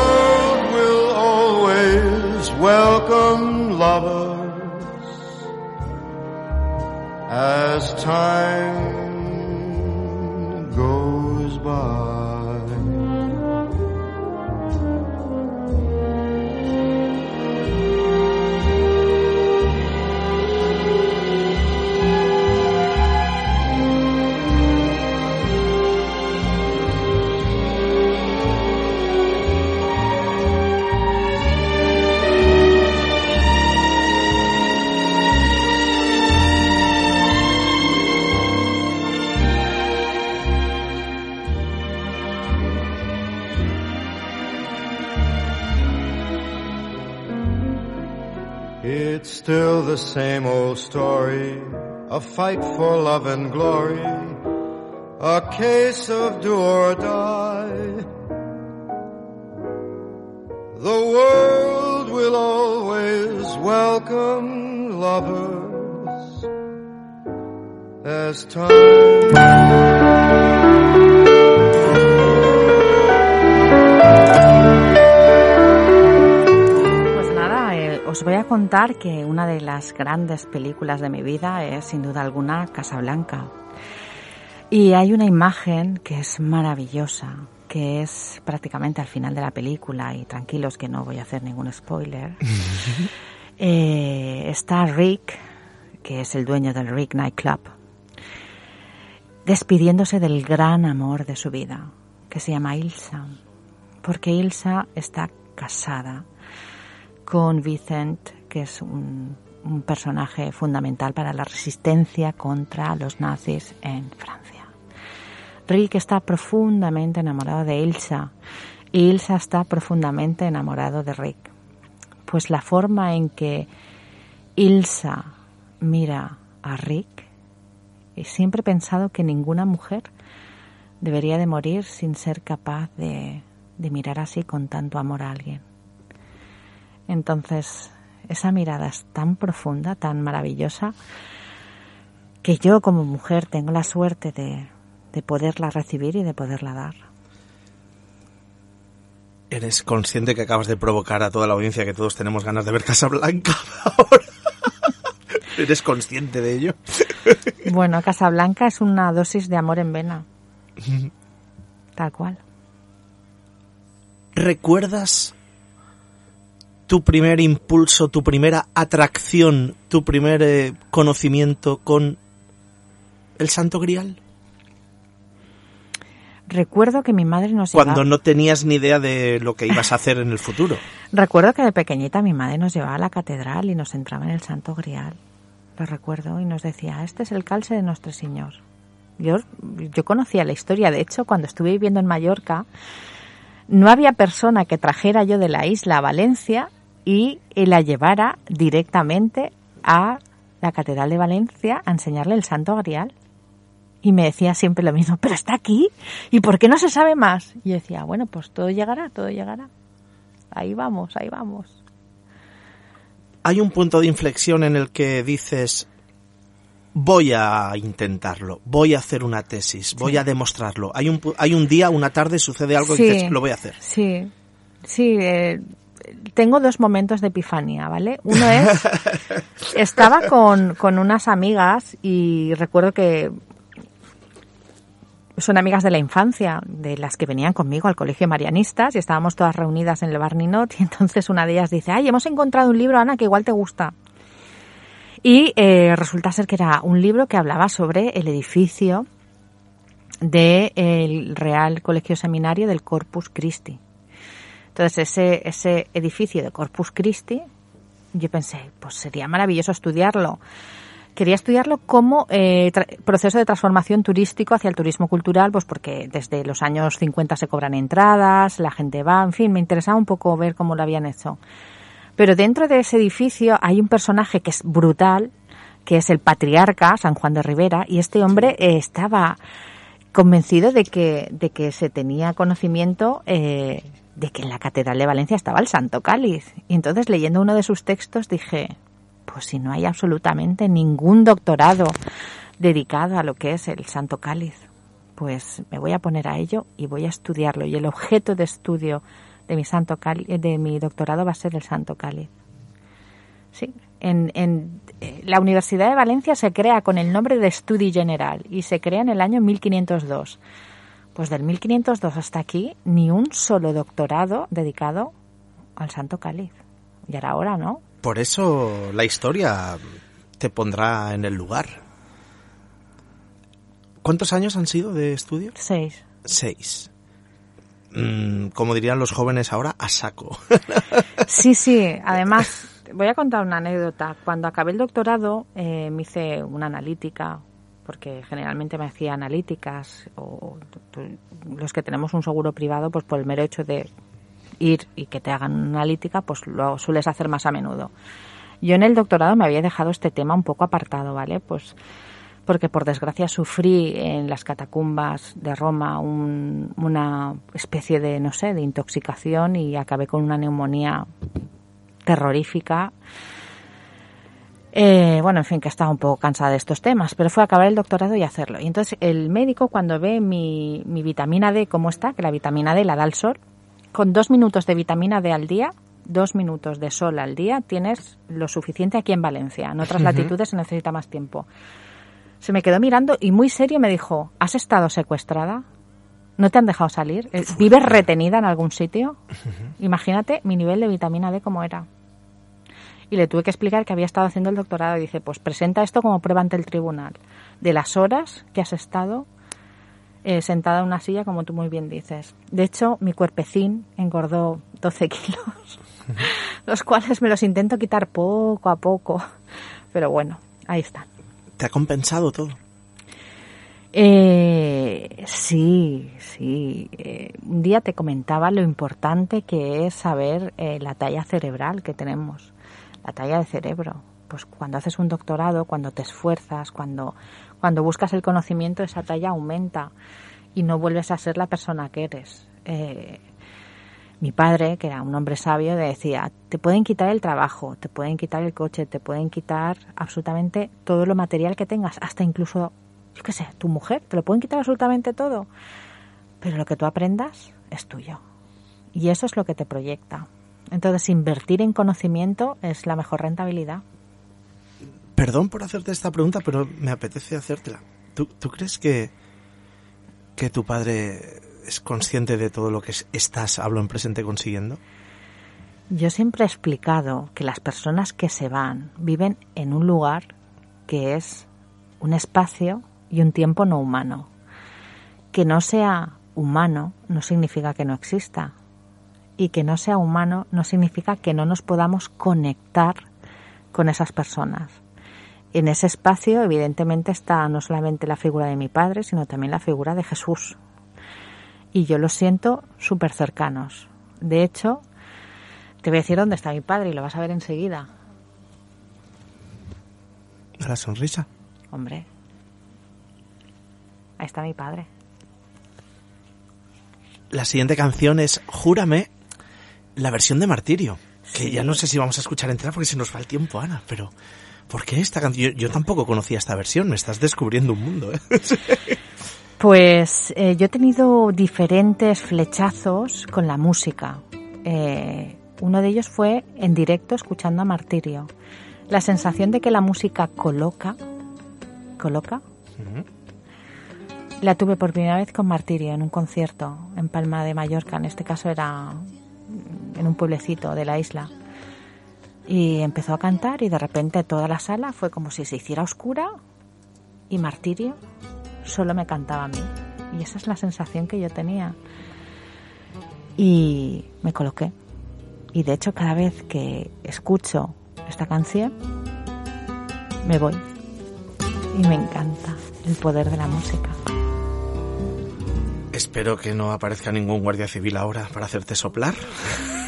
welcome lovers. As time still the same old story, a fight for love and glory, a case of do or die. The world will always welcome lovers as time os voy a contar que una de las grandes películas de mi vida es sin duda alguna Casablanca. Y hay una imagen que es maravillosa, que es prácticamente al final de la película, y tranquilos que no voy a hacer ningún spoiler. Eh, está Rick, que es el dueño del Rick Nightclub, despidiéndose del gran amor de su vida, que se llama Ilsa, porque Ilsa está casada con Vicent, que es un, personaje fundamental para la resistencia contra los nazis en Francia. Rick está profundamente enamorado de Ilsa y Ilsa está profundamente enamorado de Rick. Pues la forma en que Ilsa mira a Rick, y siempre pensado que ninguna mujer debería de morir sin ser capaz de mirar así con tanto amor a alguien. Entonces, esa mirada es tan profunda, tan maravillosa, que yo como mujer tengo la suerte de, de poderla recibir y de poderla dar. ¿Eres consciente que acabas de provocar a toda la audiencia que todos tenemos ganas de ver Casablanca ahora? ¿Eres consciente de ello? Bueno, Casablanca es una dosis de amor en vena. Tal cual. ¿Recuerdas tu primer impulso, tu primera atracción, tu primer eh, conocimiento con el Santo Grial? Recuerdo que mi madre nos Cuando llevaba... no tenías ni idea de lo que ibas a hacer en el futuro. Recuerdo que de pequeñita mi madre nos llevaba a la catedral y nos entraba en el Santo Grial. Lo recuerdo y nos decía, este es el calce de nuestro Señor. Yo, yo conocía la historia, de hecho, cuando estuve viviendo en Mallorca, no había persona que trajera yo de la isla a Valencia y la llevara directamente a la Catedral de Valencia a enseñarle el Santo Grial. Y me decía siempre lo mismo, pero está aquí, ¿y por qué no se sabe más? Y yo decía, bueno, pues todo llegará, todo llegará. Ahí vamos, ahí vamos. Hay un punto de inflexión en el que dices, voy a intentarlo, voy a hacer una tesis, voy a demostrarlo. Hay un, hay un día, una tarde, sucede algo y dices, lo voy a hacer. Sí, sí. eh, tengo dos momentos de epifanía, ¿vale? Uno es, estaba con, con unas amigas y recuerdo que son amigas de la infancia, de las que venían conmigo al colegio marianistas y estábamos todas reunidas en el Barninot y entonces una de ellas dice, ay, hemos encontrado un libro, Ana, que igual te gusta. Y eh, resulta ser que era un libro que hablaba sobre el edificio del Real Colegio Seminario del Corpus Christi. Entonces ese, ese edificio de Corpus Christi, yo pensé, pues sería maravilloso estudiarlo. Quería estudiarlo como eh, proceso de transformación turístico hacia el turismo cultural, pues porque desde los años 50 se cobran entradas, la gente va, en fin, me interesaba un poco ver cómo lo habían hecho. Pero dentro de ese edificio hay un personaje que es brutal, que es el patriarca San Juan de Rivera, y este hombre eh, estaba convencido de que, de que se tenía conocimiento eh, de que en la Catedral de Valencia estaba el Santo Cáliz. Y entonces leyendo uno de sus textos dije, pues si no hay absolutamente ningún doctorado dedicado a lo que es el Santo Cáliz, pues me voy a poner a ello y voy a estudiarlo. Y el objeto de estudio de mi Santo Cáliz, de mi doctorado va a ser el Santo Cáliz. Sí, en, en eh, la Universidad de Valencia se crea con el nombre de Estudi General y se crea en el año 1502. Pues del 1502 hasta aquí, ni un solo doctorado dedicado al Santo Cáliz. Y ahora, ahora, ¿no? Por eso la historia te pondrá en el lugar. ¿Cuántos años han sido de estudio? Seis. Seis. Mm, como dirían los jóvenes ahora, a saco. Sí, sí. Además, voy a contar una anécdota. Cuando acabé el doctorado, eh, me hice una analítica, porque generalmente me hacía analíticas, o los que tenemos un seguro privado, pues por el mero hecho de ir y que te hagan una analítica, pues lo sueles hacer más a menudo. Yo en el doctorado me había dejado este tema un poco apartado, ¿vale? Pues porque por desgracia sufrí en las catacumbas de Roma un- una especie de, no sé, de intoxicación y acabé con una neumonía terrorífica. Eh, bueno, en fin, que estaba un poco cansada de estos temas, pero fue acabar el doctorado y hacerlo. Y entonces el médico cuando ve mi, mi vitamina D cómo está, que la vitamina D la da el sol, con dos minutos de vitamina D al día dos minutos de sol al día tienes lo suficiente aquí en Valencia. En otras latitudes se necesita más tiempo. Se me quedó mirando y muy serio me dijo, ¿has estado secuestrada? ¿No te han dejado salir? Eh, ¿Vives retenida en algún sitio? Imagínate mi nivel de vitamina D como era. Y le tuve que explicar que había estado haciendo el doctorado y dice, pues presenta esto como prueba ante el tribunal de las horas que has estado eh, sentada en una silla, como tú muy bien dices. De hecho, mi cuerpecín engordó 12 kilos, los cuales me los intento quitar poco a poco. Pero bueno, ahí están. ¿Te ha compensado todo? Eh, sí, sí. Eh, un día te comentaba lo importante que es saber eh, la talla cerebral que tenemos, la talla de cerebro. Pues cuando haces un doctorado, cuando te esfuerzas, cuando, cuando buscas el conocimiento, esa talla aumenta y no vuelves a ser la persona que eres. Eh, mi padre, que era un hombre sabio, decía, te pueden quitar el trabajo, te pueden quitar el coche, te pueden quitar absolutamente todo lo material que tengas, hasta incluso yo qué sé, tu mujer, te lo pueden quitar absolutamente todo. Pero lo que tú aprendas es tuyo. Y eso es lo que te proyecta. Entonces, invertir en conocimiento es la mejor rentabilidad. Perdón por hacerte esta pregunta, pero me apetece hacértela. ¿Tú, tú crees que, que tu padre es consciente de todo lo que estás, hablo en presente, consiguiendo? Yo siempre he explicado que las personas que se van viven en un lugar que es un espacio y un tiempo no humano. Que no sea humano no significa que no exista. Y que no sea humano no significa que no nos podamos conectar con esas personas. En ese espacio, evidentemente, está no solamente la figura de mi padre, sino también la figura de Jesús. Y yo los siento súper cercanos. De hecho, te voy a decir dónde está mi padre y lo vas a ver enseguida. La sonrisa. Hombre, Ahí está mi padre. La siguiente canción es Júrame, la versión de Martirio. Que ya no sé si vamos a escuchar entera porque se nos va el tiempo, Ana, pero ¿por qué esta canción? Yo, tampoco conocía esta versión, me estás descubriendo un mundo. ¿eh? Pues eh, yo he tenido diferentes flechazos con la música. Eh, uno de ellos fue en directo escuchando a Martirio. La sensación de que la música coloca, coloca, la tuve por primera vez con Martirio en un concierto en Palma de Mallorca. En este caso era en un pueblecito de la isla. Y empezó a cantar y de repente toda la sala fue como si se hiciera oscura y Martirio solo me cantaba a mí. Y esa es la sensación que yo tenía. Y me coloqué. Y de hecho cada vez que escucho esta canción, me voy. Y me encanta el poder de la música. Espero que no aparezca ningún guardia civil ahora para hacerte soplar.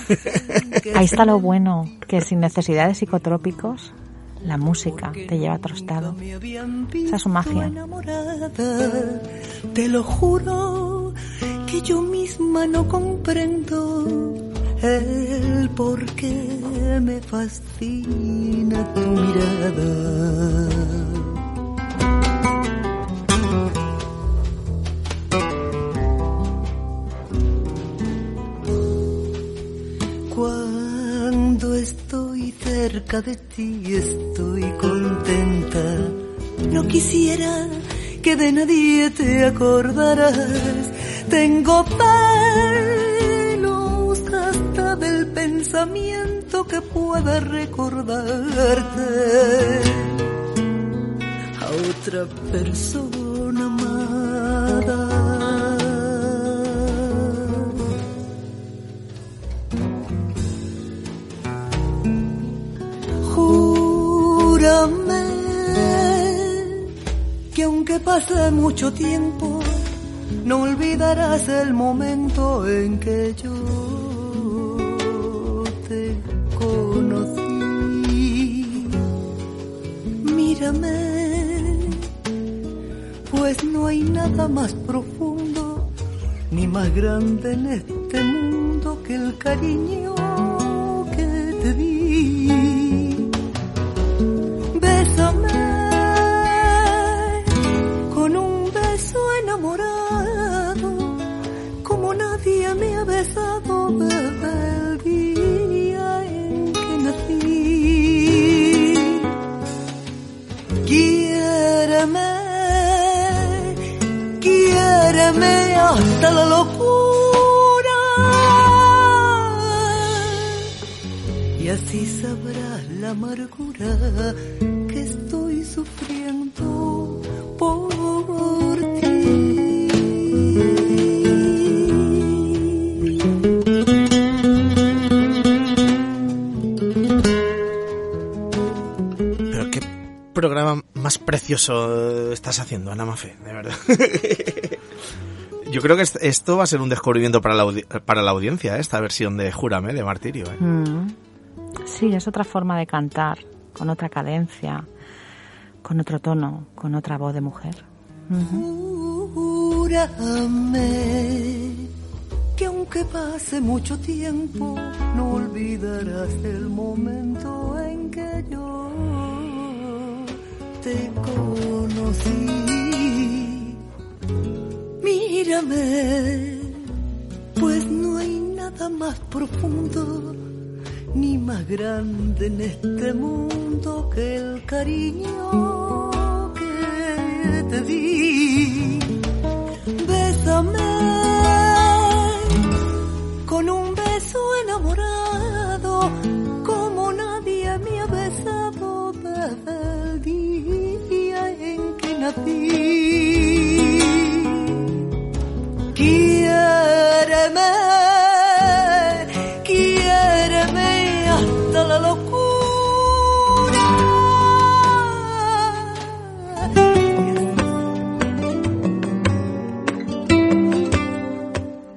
Ahí está lo bueno, que sin necesidad de psicotrópicos, la música te lleva a otro estado. Esa es su magia. Te lo juro que yo misma no comprendo el por qué me fascina tu mirada. De ti estoy contenta. No quisiera que de nadie te acordaras. Tengo pelos hasta del pensamiento que pueda recordarte a otra persona pase mucho tiempo, no olvidarás el momento en que yo te conocí. Mírame, pues no hay nada más profundo ni más grande en este mundo que el cariño Quiéreme, quiéreme hasta la locura. Y así sabrás la amargura que estoy sufriendo por ti. Más precioso estás haciendo, Ana Mafe, de verdad. Yo creo que est- esto va a ser un descubrimiento para la, audi- para la audiencia, ¿eh? esta versión de Júrame, de Martirio. ¿eh? Mm. Sí, es otra forma de cantar, con otra cadencia, con otro tono, con otra voz de mujer. Júrame que aunque pase mucho tiempo, no olvidarás el momento en que yo te conocí. Mírame, pues no hay nada más profundo ni más grande en este mundo que el cariño que te di. Bésame con un beso enamorado Quiéreme, quiéreme hasta la locura.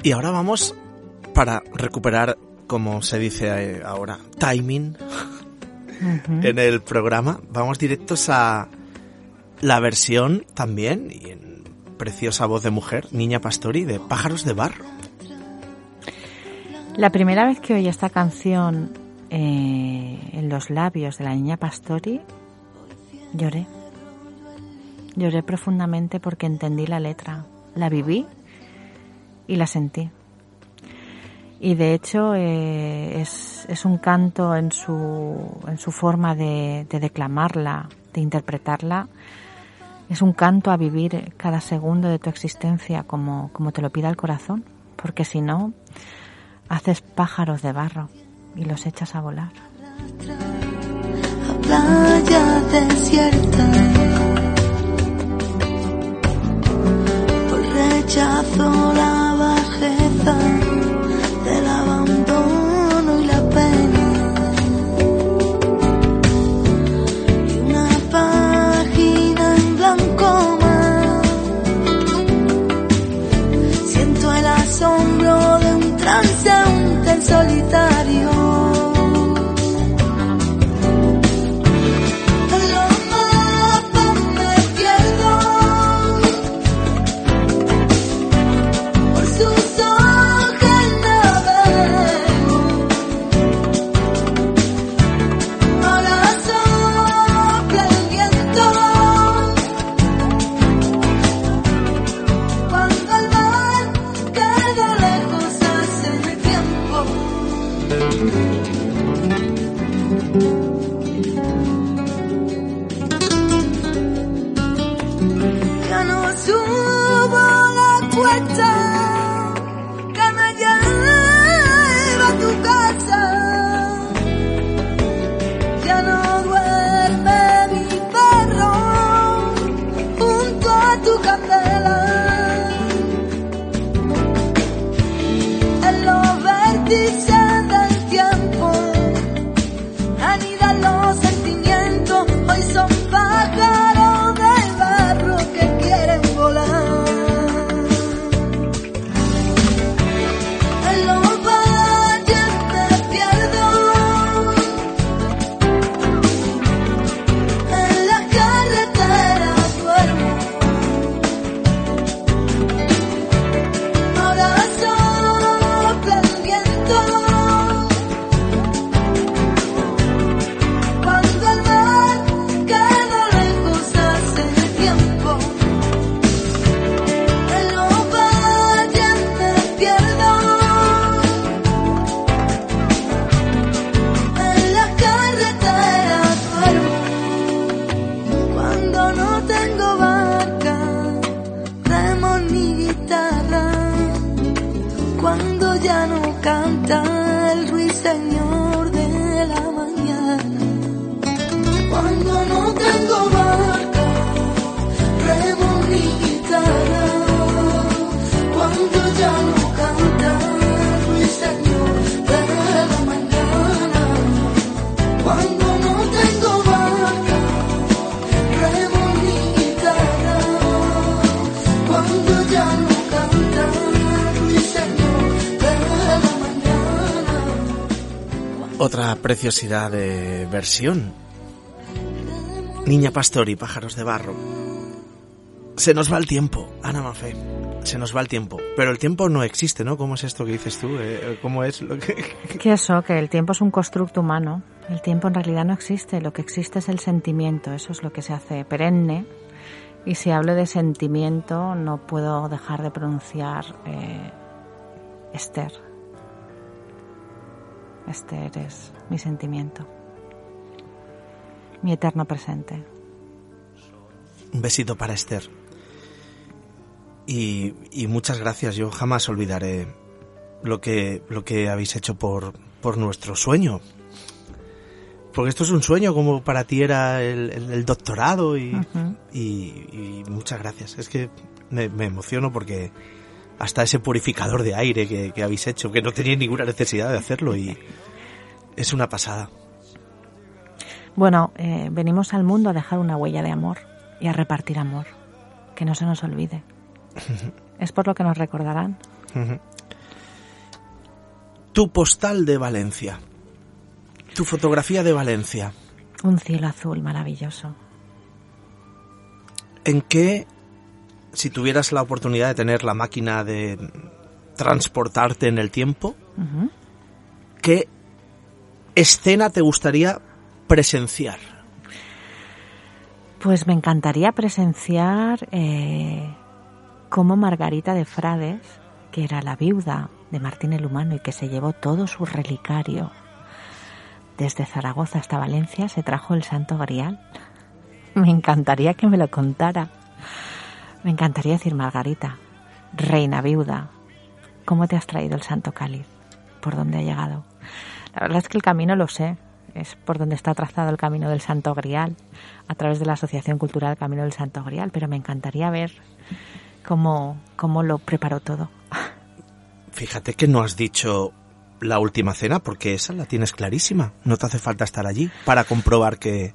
Y ahora vamos para recuperar, como se dice eh, ahora, timing en el programa. Vamos directos a la versión también, y en preciosa voz de mujer, Niña Pastori, de Pájaros de Barro. La primera vez que oí esta canción eh, en los labios de la niña Pastori, lloré. Lloré profundamente porque entendí la letra, la viví y la sentí. Y de hecho eh, es, es, un canto en su, en su forma de, de declamarla, de interpretarla. Es un canto a vivir cada segundo de tu existencia como, como te lo pida el corazón, porque si no, haces pájaros de barro y los echas a volar. Preciosidad de versión. Niña Pastor y pájaros de barro. Se nos va el tiempo, Ana Mafé. Se nos va el tiempo. Pero el tiempo no existe, ¿no? ¿Cómo es esto que dices tú? Eh, ¿Cómo es lo que.? Que eso, que el tiempo es un constructo humano. El tiempo en realidad no existe. Lo que existe es el sentimiento. Eso es lo que se hace perenne. Y si hablo de sentimiento, no puedo dejar de pronunciar eh, Esther. Esther es mi sentimiento. Mi eterno presente. Un besito para Esther. Y, y muchas gracias. Yo jamás olvidaré lo que, lo que habéis hecho por, por nuestro sueño. Porque esto es un sueño como para ti era el, el- el doctorado y, y- y muchas gracias. Es que me, me emociono porque hasta ese purificador de aire que, que habéis hecho, que no tenía ninguna necesidad de hacerlo y es una pasada. Bueno, eh, venimos al mundo a dejar una huella de amor y a repartir amor. Que no se nos olvide. Es por lo que nos recordarán. Tu postal de Valencia. Tu fotografía de Valencia. Un cielo azul maravilloso. ¿En qué, si tuvieras la oportunidad de tener la máquina de transportarte en el tiempo, qué escena te gustaría presenciar? Pues me encantaría presenciar eh, cómo Margarita de Frades, que era la viuda de Martín el Humano y que se llevó todo su relicario desde Zaragoza hasta Valencia, se trajo el Santo Grial. Me encantaría que me lo contara. Me encantaría decir, Margarita, reina viuda, ¿cómo te has traído el Santo Cáliz? ¿Por dónde ha llegado? La verdad es que el camino lo sé, es por donde está trazado el camino del Santo Grial, a través de la Asociación Cultural Camino del Santo Grial, pero me encantaría ver cómo, cómo lo preparó todo. Fíjate que no has dicho la última cena porque esa la tienes clarísima. No te hace falta estar allí para comprobar que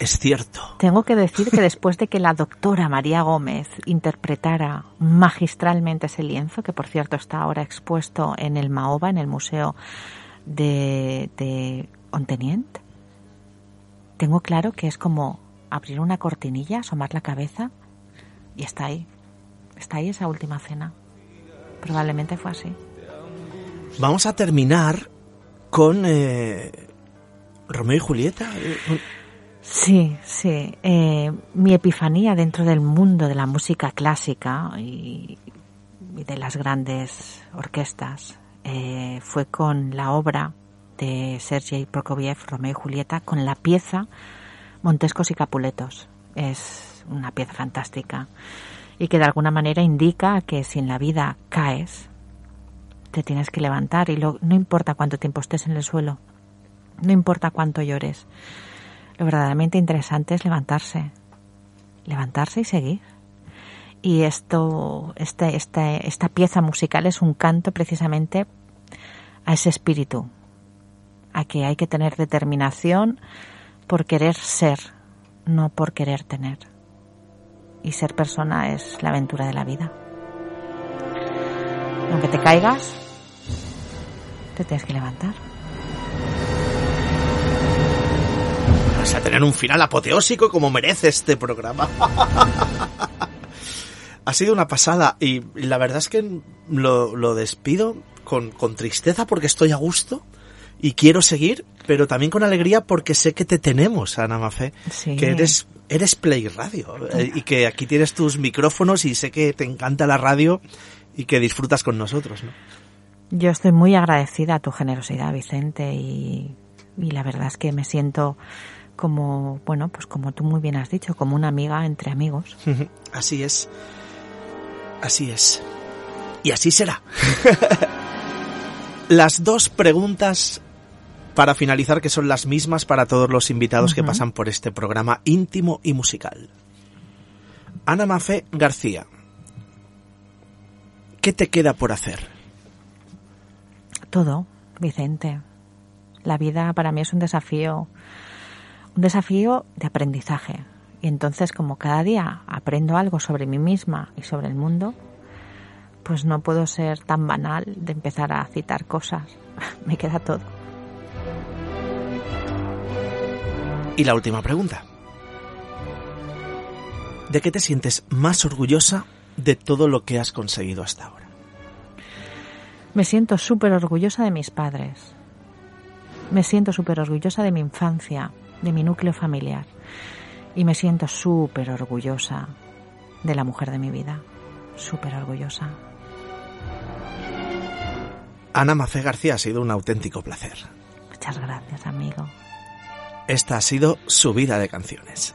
es cierto. Tengo que decir que después de que la doctora María Gómez interpretara magistralmente ese lienzo, que por cierto está ahora expuesto en el Maoba, en el Museo de, de Ontenient, tengo claro que es como abrir una cortinilla, asomar la cabeza y está ahí. Está ahí esa última cena. Probablemente fue así. Vamos a terminar con eh, Romeo y Julieta. Sí, sí. Eh, mi epifanía dentro del mundo de la música clásica y, y de las grandes orquestas eh, fue con la obra de Sergei Prokofiev, Romeo y Julieta, con la pieza Montescos y Capuletos. Es una pieza fantástica y que de alguna manera indica que si en la vida caes, te tienes que levantar y lo- no importa cuánto tiempo estés en el suelo, no importa cuánto llores. Lo verdaderamente interesante es levantarse, levantarse y seguir. Y esto, este, este, esta pieza musical es un canto precisamente a ese espíritu, a que hay que tener determinación por querer ser, no por querer tener. Y ser persona es la aventura de la vida. Aunque te caigas, te tienes que levantar. Vas a tener un final apoteósico como merece este programa. ha sido una pasada y la verdad es que lo, lo despido con, con tristeza porque estoy a gusto y quiero seguir, pero también con alegría porque sé que te tenemos, Ana Mafé, Sí. que eres, eres Play Radio eh, y que aquí tienes tus micrófonos y sé que te encanta la radio y que disfrutas con nosotros. ¿no? Yo estoy muy agradecida a tu generosidad, Vicente, y, y la verdad es que me siento como, bueno, pues como tú muy bien has dicho, como una amiga entre amigos. Así es. Así es. Y así será. Las dos preguntas para finalizar, que son las mismas para todos los invitados que pasan por este programa íntimo y musical. Ana Mafé García, ¿qué te queda por hacer? Todo, Vicente. La vida para mí es un desafío, un desafío de aprendizaje. Y entonces, como cada día aprendo algo sobre mí misma y sobre el mundo, pues no puedo ser tan banal de empezar a citar cosas. Me queda todo. Y la última pregunta. ¿De qué te sientes más orgullosa de todo lo que has conseguido hasta ahora? Me siento súper orgullosa de mis padres. Me siento súper orgullosa de mi infancia, de mi núcleo familiar. Y me siento súper orgullosa de la mujer de mi vida. Súper orgullosa. Ana Macé García ha sido un auténtico placer. Muchas gracias, amigo. Esta ha sido su vida de canciones.